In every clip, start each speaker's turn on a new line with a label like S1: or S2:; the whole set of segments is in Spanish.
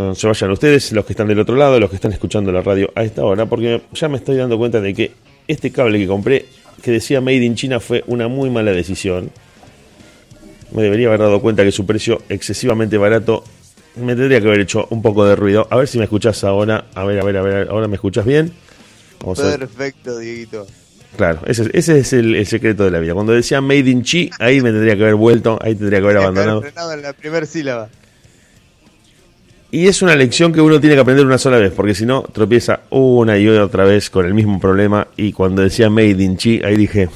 S1: No se vayan ustedes, los que están del otro lado, los que están escuchando la radio a esta hora, porque ya me estoy dando cuenta de que este cable que compré, que decía Made in China, fue una muy mala decisión. Me debería haber dado cuenta que su precio excesivamente barato me tendría que haber hecho un poco de ruido. A ver si me escuchás ahora. A ver, a ver, a ver. ¿Ahora me escuchas bien?
S2: Perfecto, Dieguito.
S1: Claro, ese, ese es el, secreto de la vida. Cuando decía Made in Chi, ahí me tendría que haber vuelto, ahí tendría que haber abandonado.
S2: en la primera sílaba.
S1: Y es una lección que uno tiene que aprender una sola vez, porque si no, tropieza una y otra vez con el mismo problema. Y cuando decía Made in Chi, ahí dije,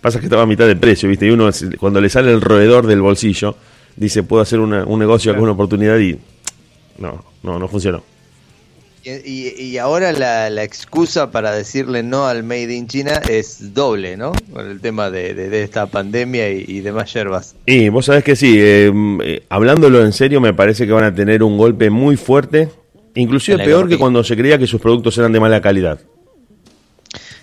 S1: pasa que estaba a mitad de precio, ¿viste? Y uno, cuando le sale el roedor del bolsillo, dice, puedo hacer un negocio, alguna oportunidad, y no, no, no funcionó.
S2: Y, ahora la, excusa para decirle no al Made in China es doble, ¿no? Con el tema de, esta pandemia y, demás yerbas.
S1: Y vos sabés que sí, eh, eh, hablándolo en serio, me parece que van a tener un golpe muy fuerte, inclusive peor que cuando se creía que sus productos eran de mala calidad.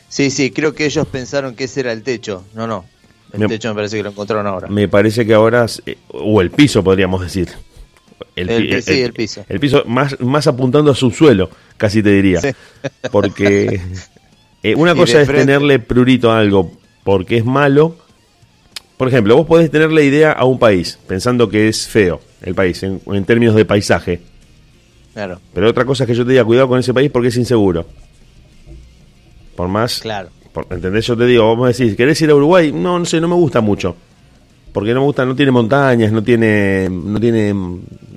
S2: Sí, sí, creo que ellos pensaron que ese era el techo. No, no. El techo me parece que lo encontraron ahora.
S1: Me parece que ahora, eh, o el piso podríamos decir.
S2: El, sí, el, piso.
S1: El piso más, más apuntando a su suelo, casi te diría. Porque eh, una cosa es tenerle prurito a algo porque es malo. Por ejemplo, vos podés tenerle idea a un país pensando que es feo el país en, términos de paisaje.
S2: Claro.
S1: Pero otra cosa es que yo te diga cuidado con ese país porque es inseguro. Por más.
S2: Claro.
S1: ¿Entendés? Yo te digo, vamos a decir, ¿querés ir a Uruguay? No, no sé, no me gusta mucho porque no me gusta, no tiene montañas, no tiene, no tiene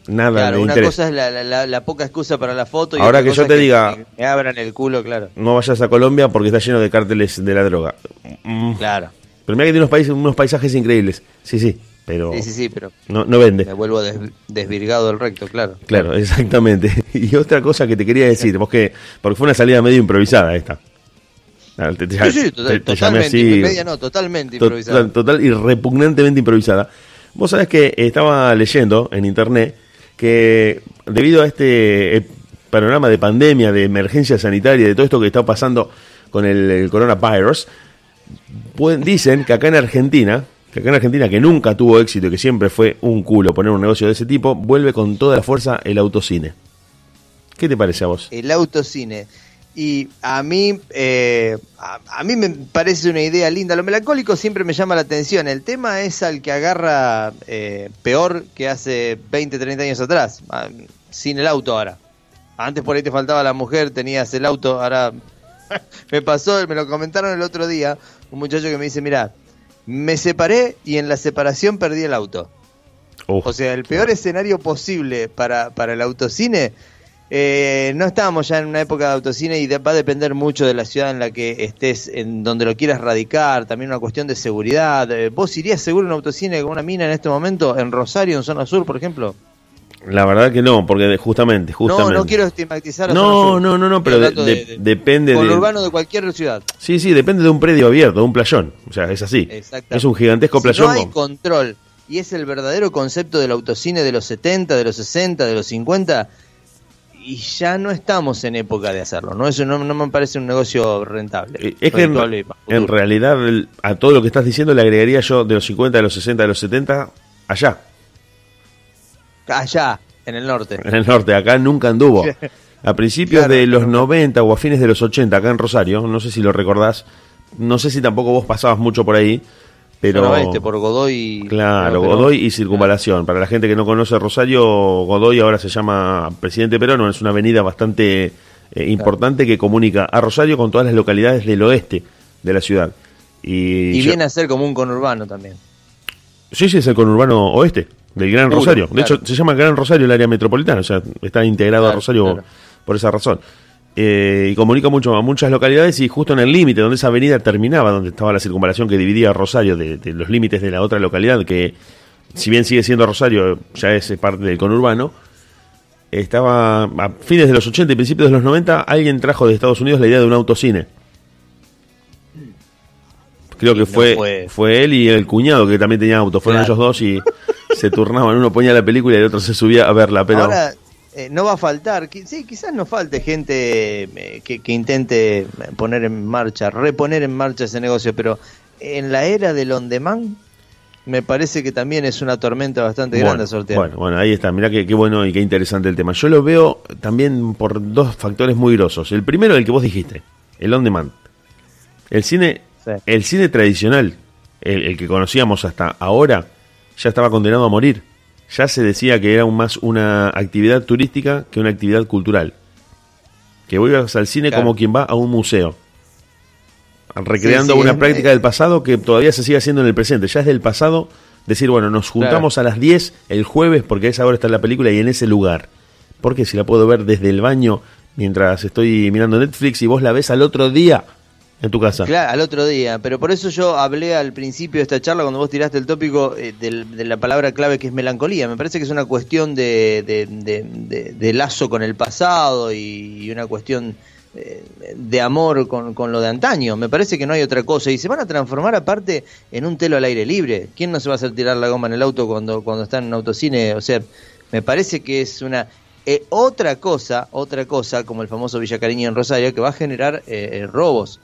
S1: nada
S2: claro, una cosa es la, poca excusa para la foto
S1: y ahora que yo te diga
S2: me abran el culo, claro.
S1: No vayas a Colombia porque está lleno de cárteles de la droga.
S2: Mm. Claro.
S1: Pero mira que tiene unos países, unos paisajes increíbles. Sí, sí, pero
S2: Sí, sí, sí, pero
S1: no, no vende.
S2: Me vuelvo desvirgado del recto, claro.
S1: Claro, exactamente. Y otra cosa que te quería decir, vos que porque fue una salida medio improvisada esta.
S2: Ah, sí, totalmente, no, totalmente improvisada.
S1: Total, y repugnantemente improvisada. Vos sabés que estaba leyendo en internet que debido a este eh, panorama de pandemia, de emergencia sanitaria, de todo esto que está pasando con el, coronavirus, dicen que acá en Argentina, que acá en Argentina que nunca tuvo éxito y que siempre fue un culo poner un negocio de ese tipo, vuelve con toda la fuerza el autocine. ¿Qué te parece a vos?
S2: El autocine. Y a mí, eh, a, mí me parece una idea linda. Lo melancólico siempre me llama la atención. El tema es al que agarra eh, peor que hace 20, 30 años atrás. Ah, sin el auto ahora. Antes por ahí te faltaba la mujer, tenías el auto. Ahora me pasó, me lo comentaron el otro día. Un muchacho que me dice, mira, me separé y en la separación perdí el auto. O sea, el peor escenario posible para, para el autocine eh, no estábamos ya en una época de autocine y va a depender mucho de la ciudad en la que estés, en donde lo quieras radicar, también una cuestión de seguridad. Eh, ¿Vos irías seguro en un autocine con una mina en este momento, en Rosario, en zona sur, por ejemplo?
S1: La verdad que no, porque justamente, justamente.
S2: No, no quiero estigmatizar a
S1: No, no, no, no, pero depende
S2: de. urbano de cualquier ciudad.
S1: Sí, sí, depende de un predio abierto, de un playón. O sea, es así. Es un gigantesco playón.
S2: no hay control y es el verdadero concepto del autocine de los 70, de los 60, de los 50 y ya no estamos en época de hacerlo, ¿no? Eso no, me parece un negocio rentable.
S1: Eh, es que en, realidad a todo lo que estás diciendo le agregaría yo de los 50, de los 60, de los 70, allá.
S2: Allá, en el norte.
S1: En el norte, acá nunca anduvo. A principios de los 90 o a fines de los 80, acá en Rosario, no sé si lo recordás, no sé si tampoco vos pasabas mucho por ahí, pero
S2: este, por Godoy.
S1: Claro, Godoy y Circunvalación. Para la gente que no conoce Rosario, Godoy ahora se llama Presidente Perón, es una avenida bastante eh, importante que comunica a Rosario con todas las localidades del oeste de la ciudad.
S2: Y, viene a ser como un conurbano también.
S1: Sí, sí, es el conurbano oeste del Gran Rosario. De hecho, se llama Gran Rosario el área metropolitana, o sea, está integrado a Rosario por esa razón. Eh, y comunica mucho a muchas localidades y justo en el límite donde esa avenida terminaba, donde estaba la circunvalación que dividía Rosario de, los límites de la otra localidad, que si bien sigue siendo Rosario, ya es parte del conurbano, estaba a fines de los 80 y principios de los 90, alguien trajo de Estados Unidos la idea de un autocine. Creo que fue, fue, él y el cuñado que también tenía auto, fueron ellos dos y se turnaban, uno ponía la película y el otro se subía a verla, pero...
S2: Eh, no va a faltar, sí, quizás no falte gente eh, que, intente poner en marcha, reponer en marcha ese negocio, pero en la era del on demand, me parece que también es una tormenta bastante grande sortear.
S1: Bueno, bueno, ahí está, mirá qué, bueno y qué interesante el tema. Yo lo veo también por dos factores muy grosos. El primero, el que vos dijiste, el on demand. El cine, el cine tradicional, el, que conocíamos hasta ahora, ya estaba condenado a morir. Ya se decía que era más una actividad turística que una actividad cultural. Que vuelvas al cine como quien va a un museo recreando una práctica del pasado que todavía se sigue haciendo en el presente. Ya es del pasado decir, bueno, nos juntamos a las 10 el jueves porque a esa hora está la película y en ese lugar. Porque si la puedo ver desde el baño mientras estoy mirando Netflix y vos la ves al otro día en tu casa.
S2: Claro, al otro día. Pero por eso yo hablé al principio de esta charla, cuando vos tiraste el tópico eh, de la palabra clave que es melancolía. Me parece que es una cuestión de, de, lazo con el pasado y una cuestión eh, de amor con, con, lo de antaño. Me parece que no hay otra cosa. Y se van a transformar aparte en un telo al aire libre. ¿Quién no se va a hacer tirar la goma en el auto cuando, cuando está en un autocine? O sea, me parece que es una... Eh, otra cosa, otra cosa, como el famoso Villa Cariño en Rosario, que va a generar eh, robos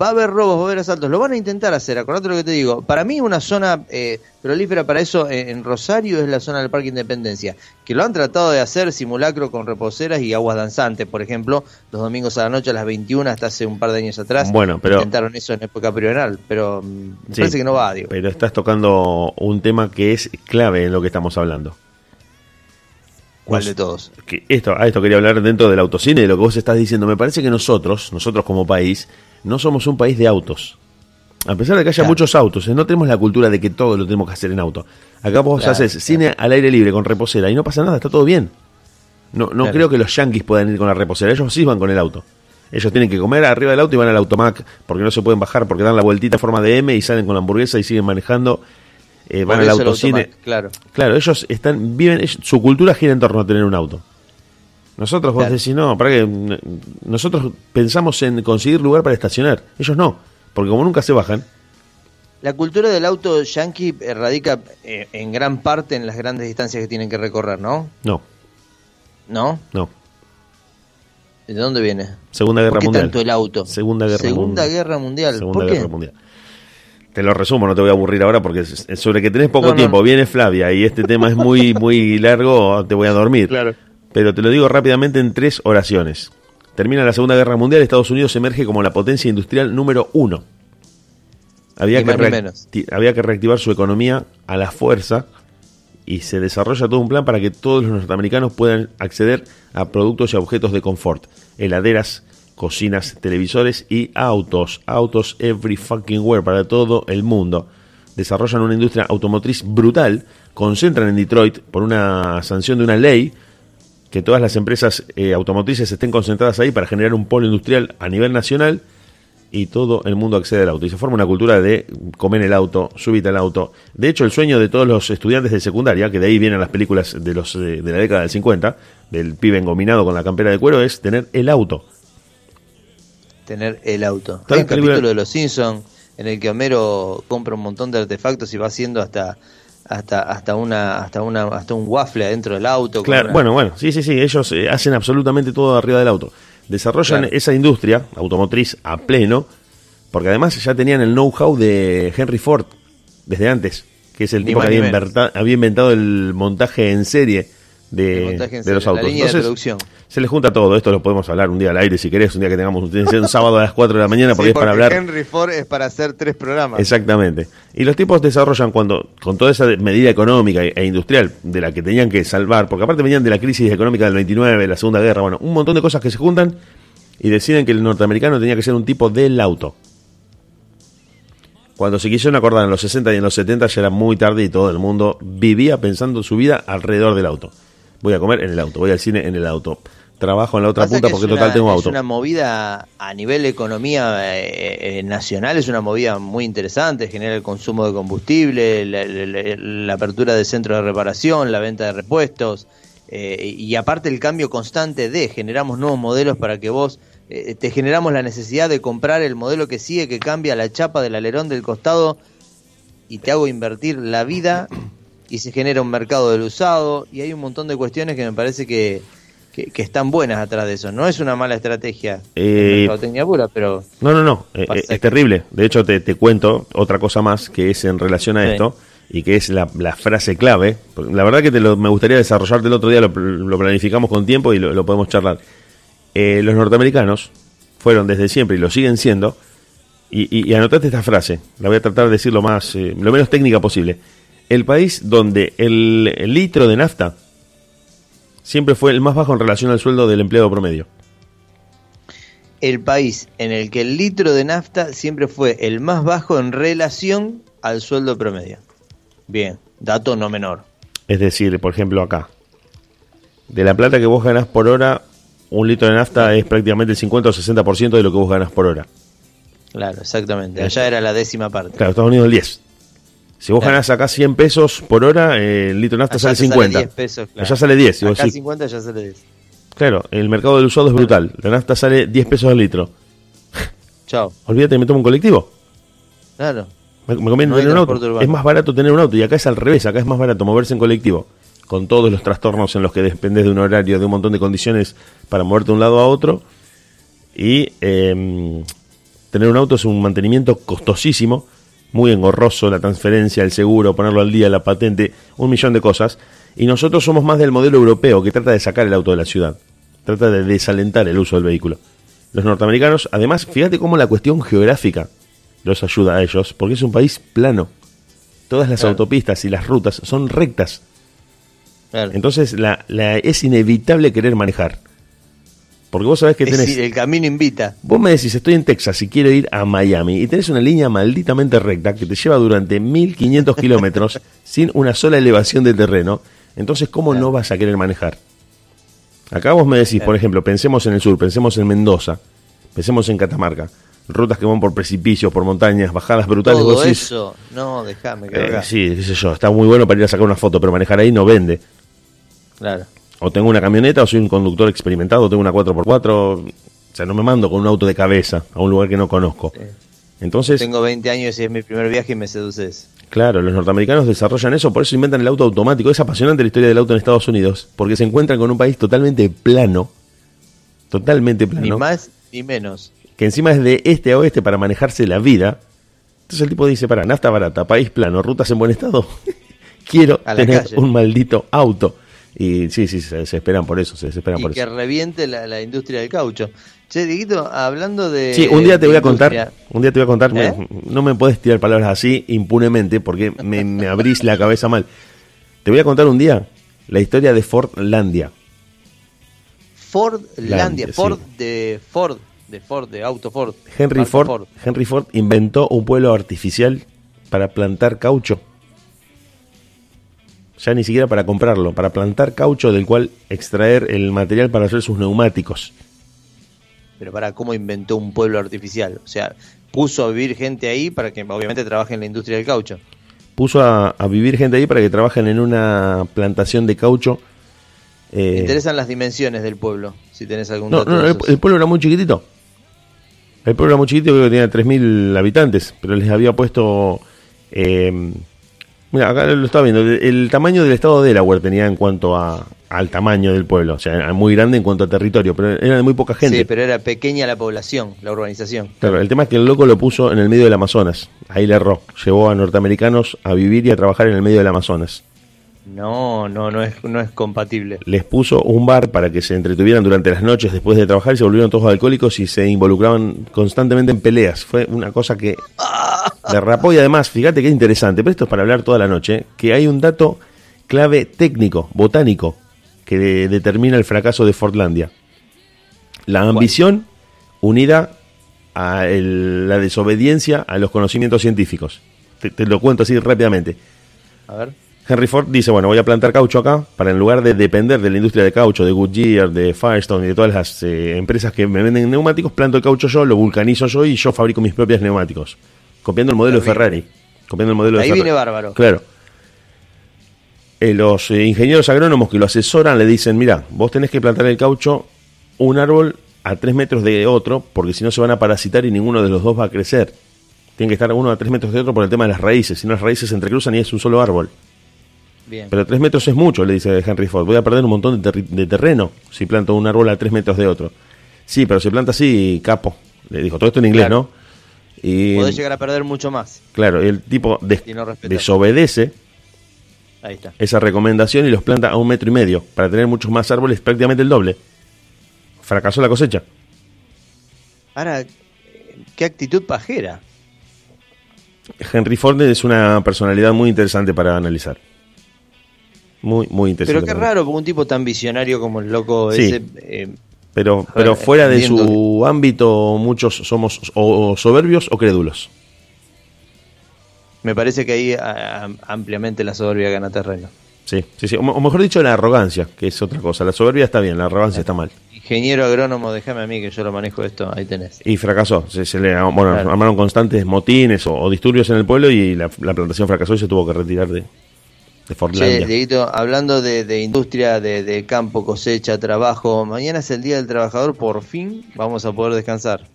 S2: va a haber robos, va a haber asaltos, lo van a intentar hacer, acordate lo que te digo. Para mí una zona eh, prolífera para eso en, Rosario es la zona del Parque Independencia, que lo han tratado de hacer simulacro con reposeras y aguas danzantes, por ejemplo, los domingos a la noche a las 21 hasta hace un par de años atrás.
S1: Bueno, pero
S2: intentaron eso en época primaveral, pero mm, me parece que no va, digo.
S1: Pero estás tocando un tema que es clave en lo que estamos hablando.
S2: ¿Cuál de todos?
S1: Que esto, a esto quería hablar dentro del autocine, de lo que vos estás diciendo. Me parece que nosotros, nosotros como país, no somos un país de autos. A pesar de que haya muchos autos, ¿eh? no tenemos la cultura de que todo lo tenemos que hacer en auto. Acá vos haces cine al aire libre con reposera y no pasa nada, está todo bien. No, no creo que los yankees puedan ir con la reposera, ellos sí van con el auto. Ellos tienen que comer arriba del auto y van al automac porque no se pueden bajar, porque dan la vueltita en forma de M y salen con la hamburguesa y siguen manejando. Eh, van al autocine.
S2: claro.
S1: claro, ellos están, viven, su cultura gira en torno a tener un auto. Nosotros, vos decís, no, para que nosotros pensamos en conseguir lugar para estacionar. Ellos no, porque como nunca se bajan.
S2: La cultura del auto yankee radica eh, en gran parte en las grandes distancias que tienen que recorrer, ¿no?
S1: No.
S2: ¿No?
S1: No.
S2: ¿De dónde viene?
S1: Segunda Guerra
S2: ¿Por qué
S1: Mundial.
S2: tanto el auto?
S1: Segunda Guerra
S2: Segunda Mundial. Guerra Mundial.
S1: Segunda Guerra Mundial. Te lo resumo, no te voy a aburrir ahora porque sobre que tenés poco tiempo, viene Flavia y este tema es muy muy largo, te voy a dormir.
S2: Claro
S1: pero te lo digo rápidamente en tres oraciones. Termina la Segunda Guerra Mundial, Estados Unidos emerge como la potencia industrial número uno. Había, que, había que reactivar su economía a la fuerza y se desarrolla todo un plan para que todos los norteamericanos puedan acceder a productos y objetos de confort, heladeras, cocinas, televisores y autos, autos every fucking where para todo el mundo. Desarrollan una industria automotriz brutal, concentran en Detroit por una sanción de una ley que todas las empresas eh, automotrices estén concentradas ahí para generar un polo industrial a nivel nacional y todo el mundo accede al auto. Y se forma una cultura de comer el auto, subir al auto. De hecho, el sueño de todos los estudiantes de secundaria, que de ahí vienen las películas de, los, de, la década del 50, del pibe engominado con la campera de cuero, es tener el auto.
S2: Tener el auto. Hay un capítulo de Los Simpsons en el que Homero compra un montón de artefactos y va haciendo hasta hasta hasta una hasta una hasta un waffle adentro del auto.
S1: Claro, bueno, bueno, sí, sí, sí, ellos eh, hacen absolutamente todo arriba del auto. Desarrollan esa industria automotriz a pleno, porque además ya tenían el know-how de Henry Ford desde antes, que es el tipo que había, había inventado el montaje en serie de, los autos. se les junta todo, esto lo podemos hablar un día al aire si querés, un día que tengamos un, sábado a las 4 de la mañana, porque es para hablar.
S2: Henry Ford es para hacer tres programas.
S1: Exactamente. Y los tipos desarrollan cuando, con toda esa medida económica e industrial de la que tenían que salvar, porque aparte venían de la crisis económica del 29, la Segunda Guerra, bueno, un montón de cosas que se juntan y deciden que el norteamericano tenía que ser un tipo del auto. Cuando se quisieron acordar en los 60 y en los 70 ya era muy tarde y todo el mundo vivía pensando su vida alrededor del auto voy a comer en el auto, voy al cine en el auto. Trabajo en la otra punta porque total tengo auto.
S2: Es una movida a nivel economía eh, eh, nacional, es una movida muy interesante, genera el consumo de combustible, la, apertura de centros de reparación, la venta de repuestos eh, y aparte el cambio constante de generamos nuevos modelos para que vos te generamos la necesidad de comprar el modelo que sigue, que cambia la chapa del alerón del costado y te hago invertir la vida y se genera un mercado del usado y hay un montón de cuestiones que me parece que, que, están buenas atrás de eso. No es una mala estrategia
S1: eh,
S2: pura, pero...
S1: No, no, no, eh, eh, es terrible. De hecho, te, te, cuento otra cosa más que es en relación a esto. y que es la, frase clave. La verdad que te lo, me gustaría desarrollarte el otro día, lo, planificamos con tiempo y lo, podemos charlar. Eh, los norteamericanos fueron desde siempre y lo siguen siendo, y, y, anotate esta frase, la voy a tratar de decir lo, más, eh, lo menos técnica posible. El país donde el, litro de nafta siempre fue el más bajo en relación al sueldo del empleado promedio
S2: el país en el que el litro de nafta siempre fue el más bajo en relación al sueldo promedio. Bien, dato no menor.
S1: Es decir, por ejemplo, acá, de la plata que vos ganás por hora, un litro de nafta es prácticamente el 50 o 60% de lo que vos ganás por hora.
S2: Claro, exactamente. Allá era la décima parte.
S1: Claro, Estados Unidos el 10. Si vos ganás acá 100 pesos por hora, el litro nafta sale 50. Sale 10 pesos, claro. Allá sale 10.
S2: acá 50 ya sale 10.
S1: Claro, el mercado del usado es brutal. La nafta sale 10 pesos al litro.
S2: Chao.
S1: Olvídate, me tomo un colectivo.
S2: Claro.
S1: Me, conviene tener un auto. Es más barato tener un auto y acá es al revés, acá es más barato moverse en colectivo, con todos los trastornos en los que dependes de un horario, de un montón de condiciones para moverte de un lado a otro. Y em, tener un auto es un mantenimiento costosísimo, muy engorroso, la transferencia, el seguro, ponerlo al día, la patente, un millón de cosas. Y nosotros somos más del modelo europeo que trata de sacar el auto de la ciudad, trata de desalentar el uso del vehículo. Los norteamericanos, además, fíjate cómo la cuestión geográfica los ayuda a ellos, porque es un país plano. Todas las autopistas y las rutas son rectas. Entonces la, es inevitable querer manejar. Porque vos sabés que tenés...
S2: el camino invita.
S1: Vos me decís, estoy en Texas y quiero ir a Miami. Y tenés una línea malditamente recta que te lleva durante 1500 kilómetros sin una sola elevación de terreno. Entonces, ¿cómo no vas a querer manejar? Acá vos me decís, por ejemplo, pensemos en el sur, pensemos en Mendoza, pensemos en Catamarca rutas que van por precipicios, por montañas, bajadas brutales.
S2: Todo eso, no, déjame
S1: eh, sí, qué sé yo, está muy bueno para ir a sacar una foto, pero manejar ahí no vende.
S2: Claro.
S1: O tengo una camioneta o soy un conductor experimentado, tengo una 4x4, o sea, no me mando con un auto de cabeza a un lugar que no conozco. Entonces,
S2: tengo 20 años y es mi primer viaje y me seduces.
S1: Claro, los norteamericanos desarrollan eso, por eso inventan el auto automático. Es apasionante la historia del auto en Estados Unidos, porque se encuentran con un país totalmente plano, totalmente plano.
S2: Ni más ni menos
S1: que encima es de este a oeste para manejarse la vida. Entonces el tipo dice, para, nafta barata, país plano, rutas en buen estado, quiero tener un maldito auto. Y sí, sí, se desesperan por eso, se desesperan por
S2: que eso. que reviente la, industria del caucho. Che, Diguito, hablando de...
S1: Sí, un día te voy a contar, un día te voy a contar, ¿Eh? no me puedes tirar palabras así impunemente porque me, me abrís la cabeza mal. Te voy a contar un día la historia de Fordlandia.
S2: Fordlandia, Ford de Ford de Ford, de Auto Ford.
S1: Henry Ford, Henry Ford inventó un pueblo artificial para plantar caucho. Ya ni siquiera para comprarlo, para plantar caucho del cual extraer el material para hacer sus neumáticos.
S2: Pero para cómo inventó un pueblo artificial, o sea, puso a vivir gente ahí para que obviamente trabaje en la industria del caucho.
S1: Puso a, vivir gente ahí para que trabajen en una plantación de caucho.
S2: Me eh, interesan las dimensiones del pueblo, si tenés algún
S1: no, No, el, pueblo era muy chiquitito. El pueblo era muy chiquito, creo que tenía 3.000 habitantes, pero les había puesto... Eh, mira, acá lo estaba viendo, el, tamaño del estado de Delaware tenía en cuanto a, al tamaño del pueblo, o sea, era muy grande en cuanto a territorio, pero era de muy poca gente. Sí,
S2: pero era pequeña la población, la urbanización.
S1: Claro, el tema es que el loco lo puso en el medio del Amazonas, ahí le erró, llevó a norteamericanos a vivir y a trabajar en el medio del Amazonas.
S2: No, no, no es, no es compatible.
S1: Les puso un bar para que se entretuvieran durante las noches después de trabajar y se volvieron todos alcohólicos y se involucraban constantemente en peleas. Fue una cosa que derrapó y además, fíjate qué interesante, pero esto es para hablar toda la noche, que hay un dato clave técnico, botánico, que determina el fracaso de Fortlandia. La ambición unida a la desobediencia a los conocimientos científicos. te lo cuento así rápidamente.
S2: A ver
S1: Henry Ford dice, bueno, voy a plantar caucho acá para en lugar de depender de la industria de caucho, de Goodyear, de Firestone y de todas las eh, empresas que me venden neumáticos, planto el caucho yo, lo vulcanizo yo y yo fabrico mis propios neumáticos. Copiando el modelo de Ferrari. Copiando el modelo
S2: Ahí
S1: de
S2: viene bárbaro.
S1: Claro. Eh, los eh, ingenieros agrónomos que lo asesoran le dicen, mira, vos tenés que plantar el caucho un árbol a tres metros de otro, porque si no se van a parasitar y ninguno de los dos va a crecer. Tiene que estar uno a tres metros de otro por el tema de las raíces, si no las raíces se entrecruzan y es un solo árbol. Pero tres metros es mucho, le dice Henry Ford. Voy a perder un montón de, terreno si planto un árbol a tres metros de otro. Sí, pero se planta así, capo. Le dijo todo esto en inglés, ¿no?
S2: Y, Podés llegar a perder mucho más.
S1: Claro, el tipo desobedece esa recomendación y los planta a un metro y medio para tener muchos más árboles, prácticamente el doble. Fracasó la cosecha.
S2: Ahora, qué actitud pajera.
S1: Henry Ford es una personalidad muy interesante para analizar. Muy, muy interesante.
S2: Pero qué raro, porque un tipo tan visionario como el loco ese. Eh,
S1: pero, pero fuera de su ámbito, muchos somos o soberbios o crédulos.
S2: Me parece que ahí ampliamente la soberbia gana terreno.
S1: Sí, sí, sí. O, mejor dicho, la arrogancia, que es otra cosa. La soberbia está bien, la arrogancia está mal.
S2: Ingeniero agrónomo, déjame a mí que yo lo manejo esto, ahí tenés.
S1: Y fracasó. Se, le bueno, armaron constantes motines o, disturbios en el pueblo y la, plantación fracasó y se tuvo que retirar de, de
S2: Forlandia. hablando de, industria, de, campo, cosecha, trabajo, mañana es el Día del Trabajador, por fin vamos a poder descansar.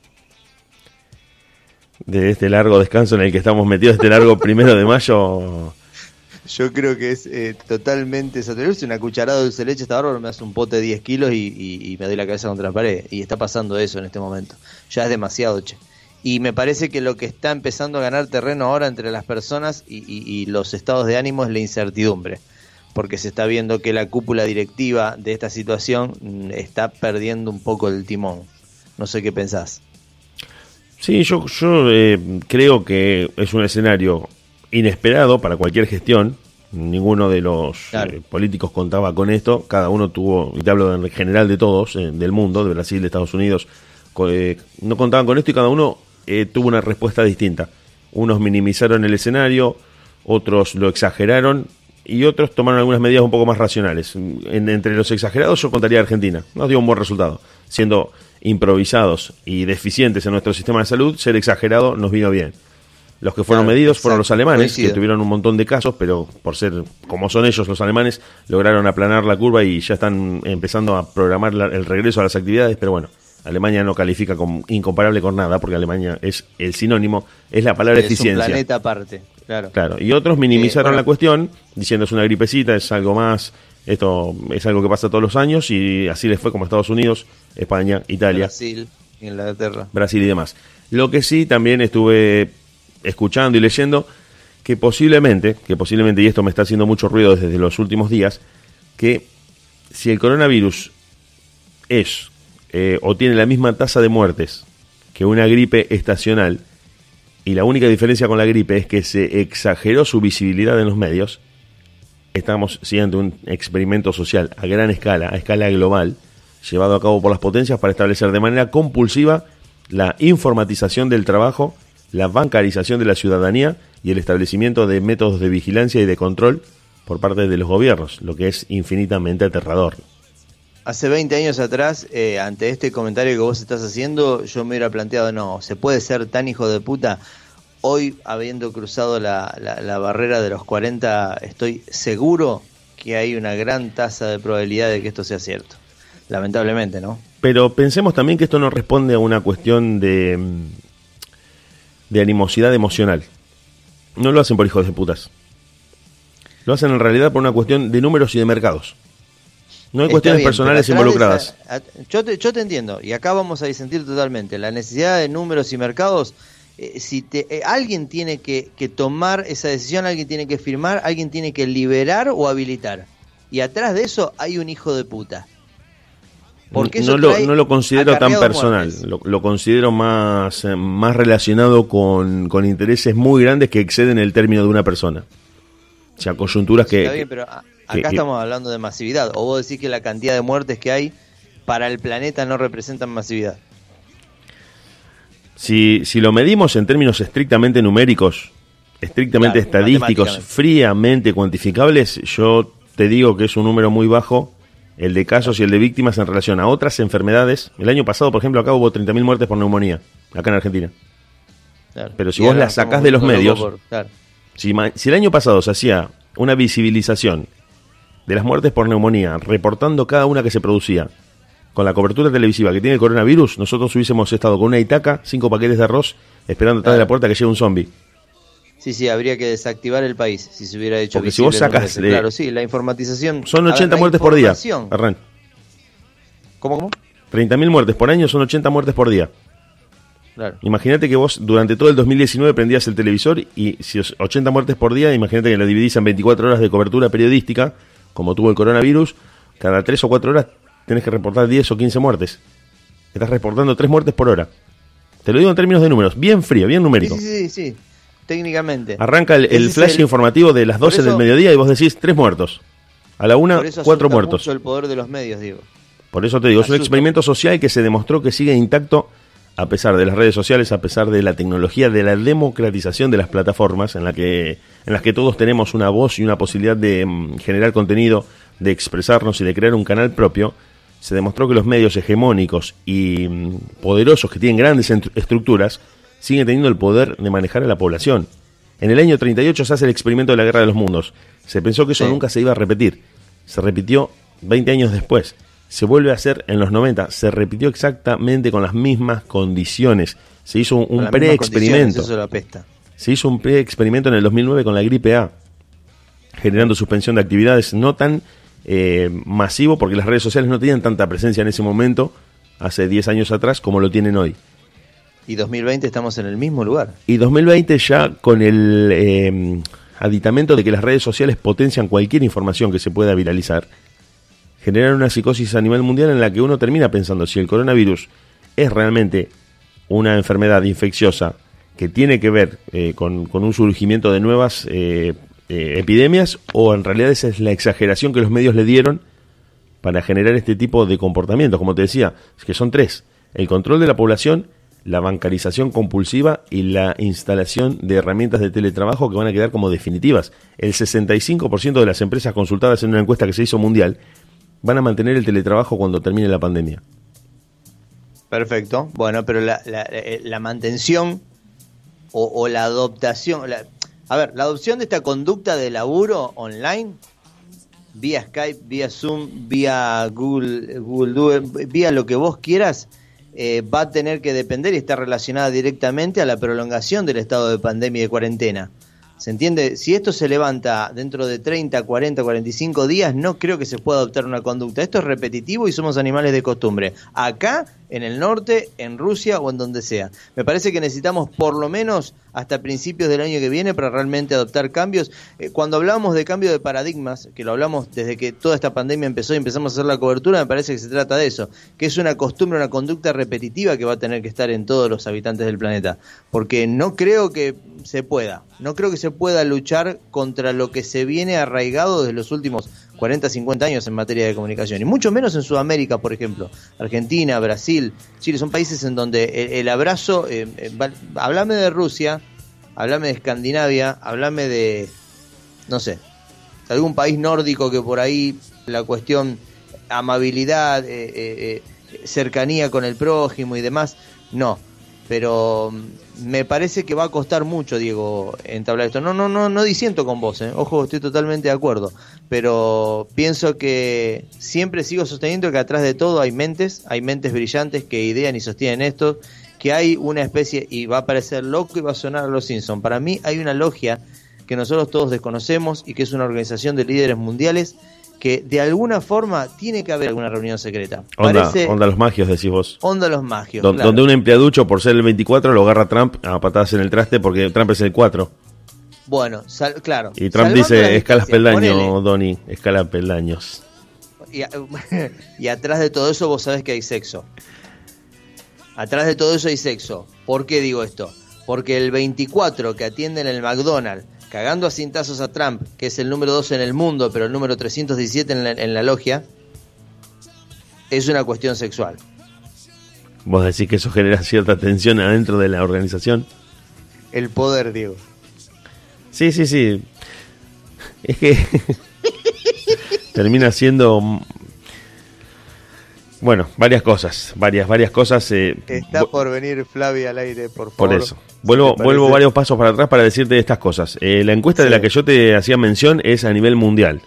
S1: De este largo descanso en el que estamos metidos, este largo primero de mayo.
S2: Yo creo que es eh, totalmente satisfactorio. Una cucharada de dulce leche está bárbaro, me hace un pote de 10 kilos y, me doy la cabeza contra la pared. Y está pasando eso en este momento. Ya es demasiado, che. Y me parece que lo que está empezando a ganar terreno ahora entre las personas y, los estados de ánimo es la incertidumbre. Porque se está viendo que la cúpula directiva de esta situación mm, está perdiendo un poco el timón. No sé qué pensás.
S1: Sí, yo, yo eh, creo que es un escenario inesperado para cualquier gestión. Ninguno de los eh, políticos contaba con esto. Cada uno tuvo, y te hablo en general de todos, eh, del mundo, de Brasil, de Estados Unidos, no contaban con esto y cada uno eh, tuvo una respuesta distinta. Unos minimizaron el escenario, otros lo exageraron y otros tomaron algunas medidas un poco más racionales. entre los exagerados yo contaría Argentina. Nos dio un buen resultado. Siendo improvisados y deficientes en nuestro sistema de salud, ser exagerado nos vino bien. Los que fueron medidos fueron los alemanes, que tuvieron un montón de casos, pero por ser como son ellos los alemanes, lograron aplanar la curva y ya están empezando a programar el regreso a las actividades, pero bueno, Alemania no califica como incomparable con nada, porque Alemania es el sinónimo, es la palabra eficiencia.
S2: Un planeta aparte, claro.
S1: Claro, y otros minimizaron la cuestión, diciendo es una gripecita, es algo más, esto es algo que pasa todos los años, y así les fue como Estados Unidos, España, Italia.
S2: Brasil, Inglaterra.
S1: Brasil y demás. Lo que sí también estuve escuchando y leyendo, que posiblemente, que posiblemente, y esto me está haciendo mucho ruido desde los últimos días, que si el coronavirus es eh, o tiene la misma tasa de muertes que una gripe estacional, y la única diferencia con la gripe es que se exageró su visibilidad en los medios, estamos siguiendo un experimento social a gran escala, a escala global, llevado a cabo por las potencias para establecer de manera compulsiva la informatización del trabajo, la bancarización de la ciudadanía y el establecimiento de métodos de vigilancia y de control por parte de los gobiernos, lo que es infinitamente aterrador
S2: hace 20 años atrás, eh, ante este comentario que vos estás haciendo, yo me hubiera planteado, no, ¿se puede ser tan hijo de puta? Hoy, habiendo cruzado la, la, barrera de los 40, estoy seguro que hay una gran tasa de probabilidad de que esto sea cierto. Lamentablemente, ¿no?
S1: Pero pensemos también que esto no responde a una cuestión de, de animosidad emocional. No lo hacen por hijos de putas. Lo hacen en realidad por una cuestión de números y de mercados. No hay cuestiones personales involucradas.
S2: yo, te, yo te entiendo, y acá vamos a disentir totalmente. La necesidad de números y mercados, eh, si te, eh, alguien tiene que, tomar esa decisión, alguien tiene que firmar, alguien tiene que liberar o habilitar. Y atrás de eso hay un hijo de puta.
S1: Porque no, lo, no lo considero tan personal, lo, considero más, eh, más relacionado con, con intereses muy grandes que exceden el término de una persona. O sea, coyunturas que...
S2: Acá estamos hablando de masividad. O vos decís que la cantidad de muertes que hay para el planeta no representan masividad.
S1: Si, si lo medimos en términos estrictamente numéricos, estrictamente estadísticos, fríamente cuantificables, yo te digo que es un número muy bajo el de casos y el de víctimas en relación a otras enfermedades. El año pasado, por ejemplo, acá hubo 30.000 muertes por neumonía, acá en Argentina. Pero si vos la sacás de los medios, si, si el año pasado se hacía una visibilización de las muertes por neumonía, reportando cada una que se producía, con la cobertura televisiva que tiene el coronavirus, nosotros hubiésemos estado con una itaca, cinco paquetes de arroz, esperando atrás de la puerta que llegue un zombie.
S2: Sí, sí, habría que desactivar el país si se hubiera hecho
S1: Porque si vos sacas.
S2: claro, sí, la informatización.
S1: Son 80 muertes por día.
S2: Arran. ¿Cómo, cómo?
S1: 30.000 muertes por año son 80 muertes por día. Imagínate que vos durante todo el 2019 prendías el televisor y si 80 muertes por día, imagínate que lo dividís en 24 horas de cobertura periodística, como tuvo el coronavirus, cada 3 o 4 horas tenés que reportar 10 o 15 muertes. Estás reportando 3 muertes por hora. Te lo digo en términos de números, bien frío, bien numérico.
S2: Sí, sí, sí, técnicamente.
S1: Arranca el, flash informativo de las 12 del mediodía y vos decís 3 muertos. A la una, 4 muertos.
S2: Mucho el poder de los medios, digo.
S1: Por eso te digo, es un experimento social que se demostró que sigue intacto a pesar de las redes sociales, a pesar de la tecnología, de la democratización de las plataformas en, la que, en las que todos tenemos una voz y una posibilidad de mm, generar contenido, de expresarnos y de crear un canal propio, se demostró que los medios hegemónicos y mm, poderosos que tienen grandes estructuras siguen teniendo el poder de manejar a la población. En el año 38 se hace el experimento de la Guerra de los Mundos. Se pensó que eso nunca se iba a repetir. Se repitió 20 años después se vuelve a hacer en los 90. Se repitió exactamente con las mismas condiciones. Se hizo un, pre-experimento. Se hizo un pre-experimento en el 2009 con la gripe A, generando suspensión de actividades no tan eh, masivo porque las redes sociales no tenían tanta presencia en ese momento, hace 10 años atrás, como lo tienen hoy.
S2: Y 2020 estamos en el mismo lugar.
S1: Y 2020 ya con el eh, aditamento de que las redes sociales potencian cualquier información que se pueda viralizar generar una psicosis a nivel mundial en la que uno termina pensando si el coronavirus es realmente una enfermedad infecciosa que tiene que ver eh, con, un surgimiento de nuevas eh, eh, epidemias o en realidad esa es la exageración que los medios le dieron para generar este tipo de comportamientos. Como te decía, que son tres. El control de la población, la bancarización compulsiva y la instalación de herramientas de teletrabajo que van a quedar como definitivas. El 65% de las empresas consultadas en una encuesta que se hizo mundial van a mantener el teletrabajo cuando termine la pandemia.
S2: Perfecto. Bueno, pero la, la, mantención o, la adoptación, a ver, la adopción de esta conducta de laburo online, vía Skype, vía Zoom, vía Google, Google vía lo que vos quieras, eh, va a tener que depender y está relacionada directamente a la prolongación del estado de pandemia y de cuarentena. ¿Se entiende? Si esto se levanta dentro de 30, 40, 45 días, no creo que se pueda adoptar una conducta. Esto es repetitivo y somos animales de costumbre. Acá, en el norte, en Rusia o en donde sea. Me parece que necesitamos por lo menos hasta principios del año que viene para realmente adoptar cambios. Eh, cuando hablamos de cambio de paradigmas, que lo hablamos desde que toda esta pandemia empezó y empezamos a hacer la cobertura, me parece que se trata de eso, que es una costumbre, una conducta repetitiva que va a tener que estar en todos los habitantes del planeta. Porque no creo que se pueda. No creo que se pueda luchar contra lo que se viene arraigado desde los últimos 40, 50 años en materia de comunicación. Y mucho menos en Sudamérica, por ejemplo. Argentina, Brasil, Chile, son países en donde el, abrazo... Eh, eh háblame de Rusia, háblame de Escandinavia, háblame de... no sé, algún país nórdico que por ahí la cuestión amabilidad, eh, cercanía con el prójimo y demás, no pero mm, me parece que va a costar mucho, Diego, entablar esto. No, no, no, no disiento con vos, ¿eh? ojo, estoy totalmente de acuerdo, pero pienso que siempre sigo sosteniendo que atrás de todo hay mentes, hay mentes brillantes que idean y sostienen esto, que hay una especie, y va a parecer loco y va a sonar a los Simpson. Para mí hay una logia que nosotros todos desconocemos y que es una organización de líderes mundiales que de alguna forma tiene que haber alguna reunión secreta.
S1: Onda, onda los magios, decís vos.
S2: Onda los magios.
S1: Donde un empleaducho, por ser el 24, lo agarra Trump a patadas en el traste porque Trump es el 4.
S2: Bueno, claro.
S1: Y Trump dice, escalas peldaños, Donny, escala peldaños.
S2: Y, y atrás de todo eso vos sabés que hay sexo. Atrás de todo eso hay sexo. ¿Por qué digo esto? Porque el 24 que atiende en el McDonald's cagando a cintazos a Trump, que es el número 2 en el mundo, pero el número 317 en la, en la logia, es una cuestión sexual.
S1: ¿Vos decís que eso genera cierta tensión adentro de la organización?
S2: El poder, Diego.
S1: Sí, sí, sí. Es que termina siendo bueno, varias cosas, varias, varias cosas. Eh,
S2: Está por venir Flavia al aire, por favor.
S1: Por eso. Vuelvo, vuelvo varios pasos para atrás para decirte estas cosas. Eh, la encuesta de la que yo te hacía mención es a nivel mundial.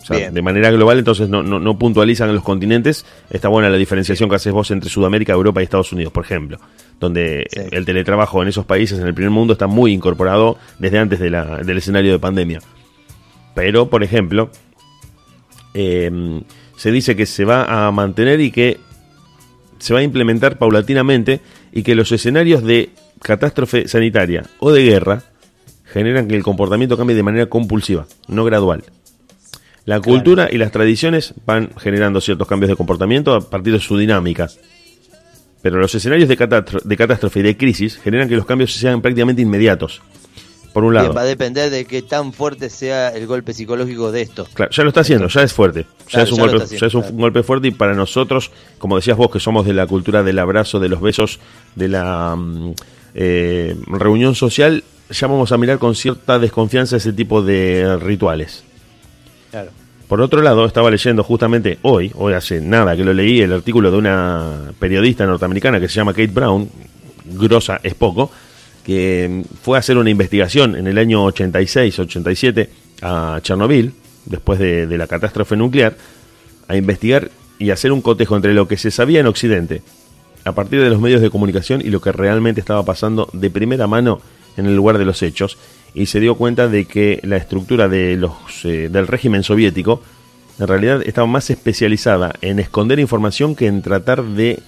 S1: O sea, de manera global, entonces no, no, puntualizan los continentes. Está buena la diferenciación que haces vos entre Sudamérica, Europa y Estados Unidos, por ejemplo. Donde el teletrabajo en esos países, en el primer mundo, está muy incorporado desde antes de la, del escenario de pandemia. Pero, por ejemplo, eh, se dice que se va a mantener y que se va a implementar paulatinamente y que los escenarios de catástrofe sanitaria o de guerra generan que el comportamiento cambie de manera compulsiva, no gradual. La cultura y las tradiciones van generando ciertos cambios de comportamiento a partir de su dinámica. Pero los escenarios de, de catástrofe y de crisis generan que los cambios sean prácticamente inmediatos. Por un lado.
S2: va a depender de qué tan fuerte sea el golpe psicológico de esto.
S1: Claro, ya lo está haciendo, ya es fuerte. Ya es, un, golpe, ya es un golpe fuerte y para nosotros, como decías vos, que somos de la cultura del abrazo, de los besos, de la mm, eh, reunión social, ya vamos a mirar con cierta desconfianza ese tipo de rituales.
S2: Claro.
S1: Por otro lado, estaba leyendo justamente hoy, hoy hace nada que lo leí, el artículo de una periodista norteamericana que se llama Kate Brown, grosa es poco, que fue a hacer una investigación en el año 86-87 a Chernobyl, después de, de la catástrofe nuclear, a investigar y hacer un cotejo entre lo que se sabía en Occidente, a partir de los medios de comunicación y lo que realmente estaba pasando de primera mano en el lugar de los hechos, y se dio cuenta de que la estructura de los, eh, del régimen soviético en realidad estaba más especializada en esconder información que en tratar de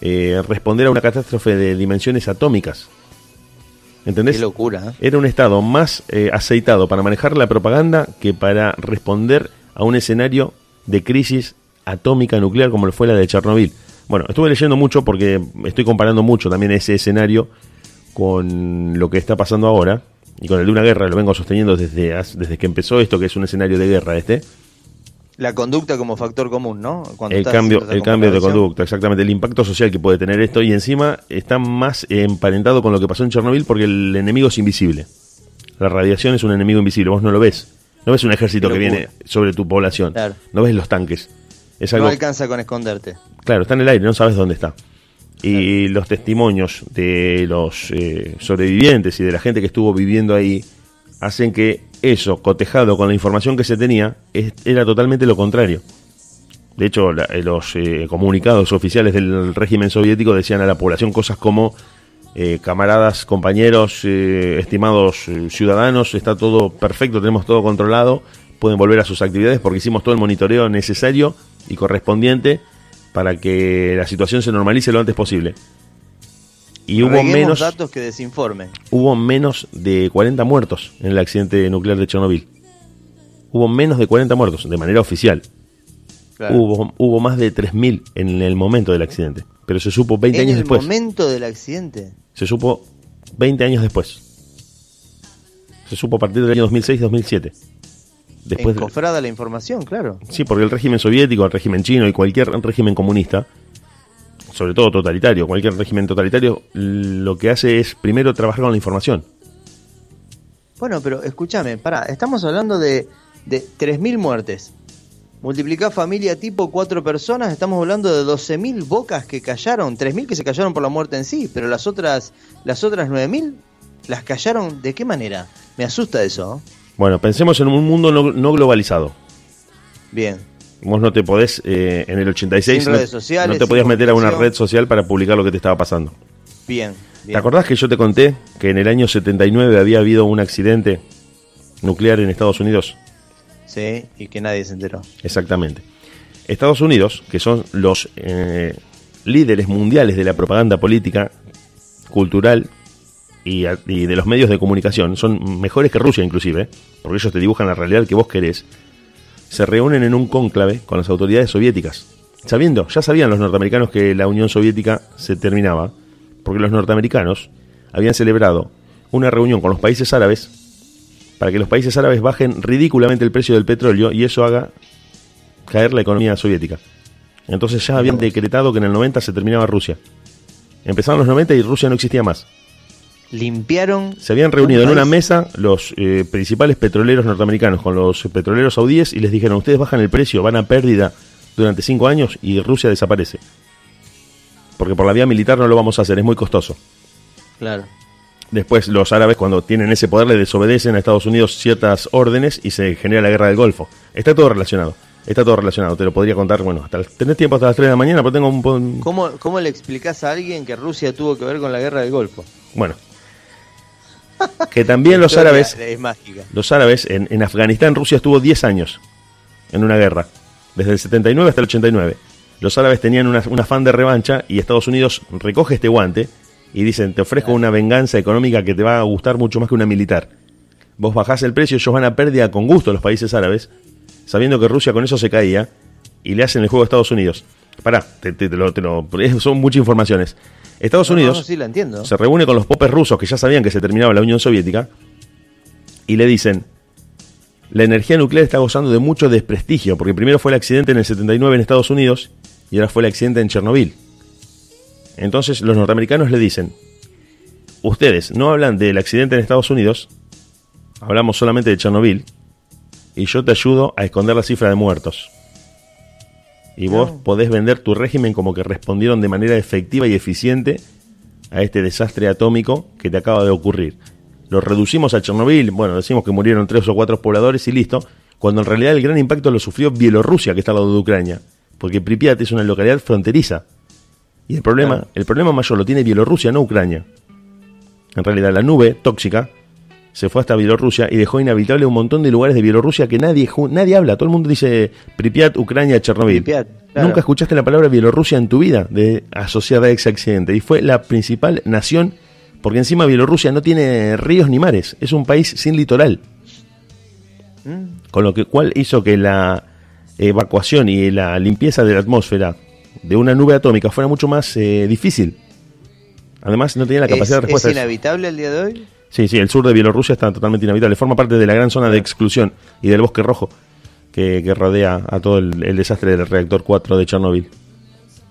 S1: eh, responder a una catástrofe de dimensiones atómicas. ¿Entendés?
S2: Qué locura. ¿eh?
S1: Era un estado más aceitado para manejar la propaganda que para responder a un escenario de crisis atómica nuclear como fue la de Chernobyl. Bueno, estuve leyendo mucho porque estoy comparando mucho también ese escenario con lo que está pasando ahora y con el de una guerra, lo vengo sosteniendo desde, desde que empezó esto, que es un escenario de guerra este.
S2: La conducta como factor común, ¿no?
S1: el cambio, el cambio de conducta, exactamente, el impacto social que puede tener esto y encima está más emparentado con lo que pasó en Chernobyl porque el enemigo es invisible. La radiación es un enemigo invisible, vos no lo ves. No ves un ejército que viene sobre tu población. No ves los tanques.
S2: Es algo... No alcanza con esconderte.
S1: Claro, está en el aire, no sabes dónde está y los testimonios de los eh, sobrevivientes y de la gente que estuvo viviendo ahí hacen que eso, cotejado con la información que se tenía, era totalmente lo contrario. De hecho, eh, los eh, comunicados oficiales del régimen soviético decían a la población cosas como camaradas, compañeros, estimados ciudadanos, está todo perfecto, tenemos todo controlado, pueden volver a sus actividades porque hicimos todo el monitoreo necesario y correspondiente para que la situación se normalice lo antes posible.
S2: Y hubo menos datos que desinformen.
S1: Hubo menos de 40 muertos en el accidente nuclear de Chernobyl. Hubo menos de 40 muertos de manera oficial. Hubo, hubo más de 3.000 en el momento del accidente. Pero se supo 20 años después.
S2: ¿En el momento del accidente?
S1: Se supo 20 años después. Se supo a partir del año 2006-2007.
S2: Después Encofrada la información, claro.
S1: Sí, porque el régimen soviético, el régimen chino y cualquier régimen comunista, sobre todo totalitario, cualquier régimen totalitario, lo que hace es primero trabajar con la información.
S2: Bueno, pero escúchame, pará, estamos hablando de, de 3.000 muertes. Multiplicar familia tipo cuatro personas, estamos hablando de 12.000 bocas que callaron, 3.000 que se callaron por la muerte en sí, pero las otras, las otras 9.000 las callaron de qué manera? Me asusta eso.
S1: Bueno, pensemos en un mundo no, globalizado.
S2: Bien.
S1: Vos no te podés, eh, en el 86, no, te podías meter a una red social para publicar lo que te estaba pasando.
S2: Bien,
S1: ¿Te acordás que yo te conté que en el año 79 había habido un accidente nuclear en Estados Unidos?
S2: Sí, y que nadie se enteró.
S1: Exactamente. Estados Unidos, que son los eh, líderes mundiales de la propaganda política, cultural y, de los medios de comunicación son mejores que Rusia inclusive, porque ellos te dibujan la realidad que vos querés, se reúnen en un cónclave con las autoridades soviéticas, sabiendo, ya sabían los norteamericanos que la Unión Soviética se terminaba, porque los norteamericanos habían celebrado una reunión con los países árabes para que los países árabes bajen ridículamente el precio del petróleo y eso haga caer la economía soviética. Entonces ya habían decretado que en el 90 se terminaba Rusia. Empezaron los 90 y Rusia no existía más
S2: limpiaron.
S1: Se habían reunido en una mesa los eh, principales petroleros norteamericanos con los petroleros saudíes y les dijeron: Ustedes bajan el precio, van a pérdida durante cinco años y Rusia desaparece. Porque por la vía militar no lo vamos a hacer, es muy costoso.
S2: Claro.
S1: Después los árabes cuando tienen ese poder le desobedecen a Estados Unidos ciertas órdenes y se genera la guerra del Golfo. Está todo relacionado. Está todo relacionado, te lo podría contar, bueno, hasta tenés tiempo hasta las 3 de la mañana, pero tengo un...
S2: ¿Cómo, ¿Cómo le explicás a alguien que Rusia tuvo que ver con la guerra del Golfo?
S1: Bueno, que también los árabes, los árabes en, Afganistán, Rusia estuvo 10 años en una guerra, desde el 79 hasta el 89. los árabes tenían una, un afán de revancha y Estados Unidos recoge este guante y dicen, te ofrezco una venganza económica que te va a gustar mucho más que una militar. Vos bajás el precio, ellos van a pérdida con gusto los países árabes, sabiendo que Rusia con eso se caía, y le hacen el juego a Estados Unidos. Pará, te, te, lo, son muchas informaciones. Estados Unidos se reúne con los popes rusos que ya sabían que se terminaba la Unión Soviética y le dicen, la energía nuclear está gozando de mucho desprestigio, porque primero fue el accidente en el 79 en Estados Unidos y ahora fue el accidente en Chernobyl. Entonces los norteamericanos le dicen, ustedes no hablan del accidente en Estados Unidos, hablamos solamente de Chernobyl, y yo te ayudo a esconder la cifra de muertos. Y vos podés vender tu régimen como que respondieron de manera efectiva y eficiente a este desastre atómico que te acaba de ocurrir. Lo reducimos a Chernobyl, bueno, decimos que murieron tres o cuatro pobladores y listo, cuando en realidad el gran impacto lo sufrió Bielorrusia, que está al lado de Ucrania, porque Pripyat es una localidad fronteriza. Y el problema, el problema mayor lo tiene Bielorrusia, no Ucrania. En realidad la nube tóxica se fue hasta Bielorrusia y dejó inhabitable un montón de lugares de Bielorrusia que nadie, nadie habla. Todo el mundo dice Pripyat, Ucrania, Chernobyl. Nunca escuchaste la palabra Bielorrusia en tu vida de asociada a ese accidente. Y fue la principal nación, porque encima Bielorrusia no tiene ríos ni mares. Es un país sin litoral. Mm. Con lo que, cual hizo que la evacuación y la limpieza de la atmósfera de una nube atómica fuera mucho más eh, difícil. Además, no tenía la capacidad de respuesta.
S2: ¿Es inhabitable el día de hoy?
S1: Sí, sí, el sur de Bielorrusia está totalmente inhabitable. Forma parte de la gran zona de exclusión y del bosque rojo que, rodea a todo el, desastre del reactor 4 de Chernobyl.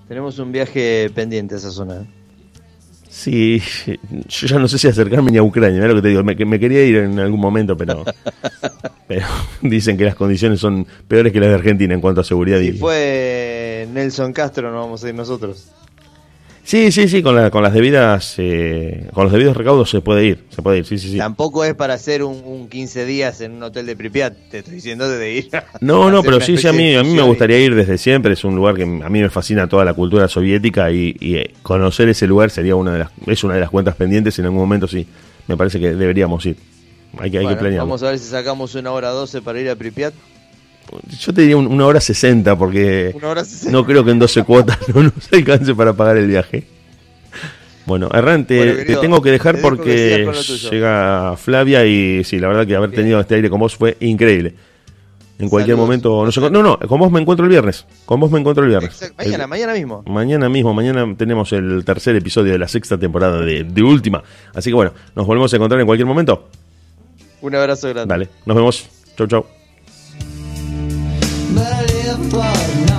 S2: Tenemos un viaje pendiente a esa zona. ¿eh?
S1: Sí, yo ya no sé si acercarme ni a Ucrania, lo que te digo, me, quería ir en algún momento, pero, pero dicen que las condiciones son peores que las de Argentina en cuanto a seguridad.
S2: Si fue Nelson Castro, no vamos a ir nosotros.
S1: Sí, sí, sí, con, la, con las debidas, eh, con los debidos recaudos se puede ir, se puede ir, sí, sí, sí.
S2: Tampoco es para hacer un, un 15 días en un hotel de Pripyat, te estoy diciendo de ir.
S1: No, no, pero sí, sí, a mí, a mí me gustaría ir desde siempre, es un lugar que a mí me fascina toda la cultura soviética y, eh, conocer ese lugar sería una de las, es una de las cuentas pendientes, en algún momento sí, me parece que deberíamos ir. Hay que, hay que planear.
S2: Vamos a ver si sacamos una hora 12 para ir a Pripyat.
S1: Yo te diría una hora sesenta porque no creo que en 12 cuotas no nos alcance para pagar el viaje. Bueno, Errante, te, tengo que dejar porque llega Flavia y sí, la verdad que haber tenido este aire con vos fue increíble. En cualquier momento. No, no, no, con vos me encuentro el viernes. Con vos me encuentro el viernes.
S2: Mañana, mañana mismo.
S1: Mañana mismo, mañana tenemos el tercer episodio de la sexta temporada de, de Última. Así que bueno, nos volvemos a encontrar en cualquier momento.
S2: Un abrazo grande.
S1: Dale, nos vemos. Chau, chau. apart now.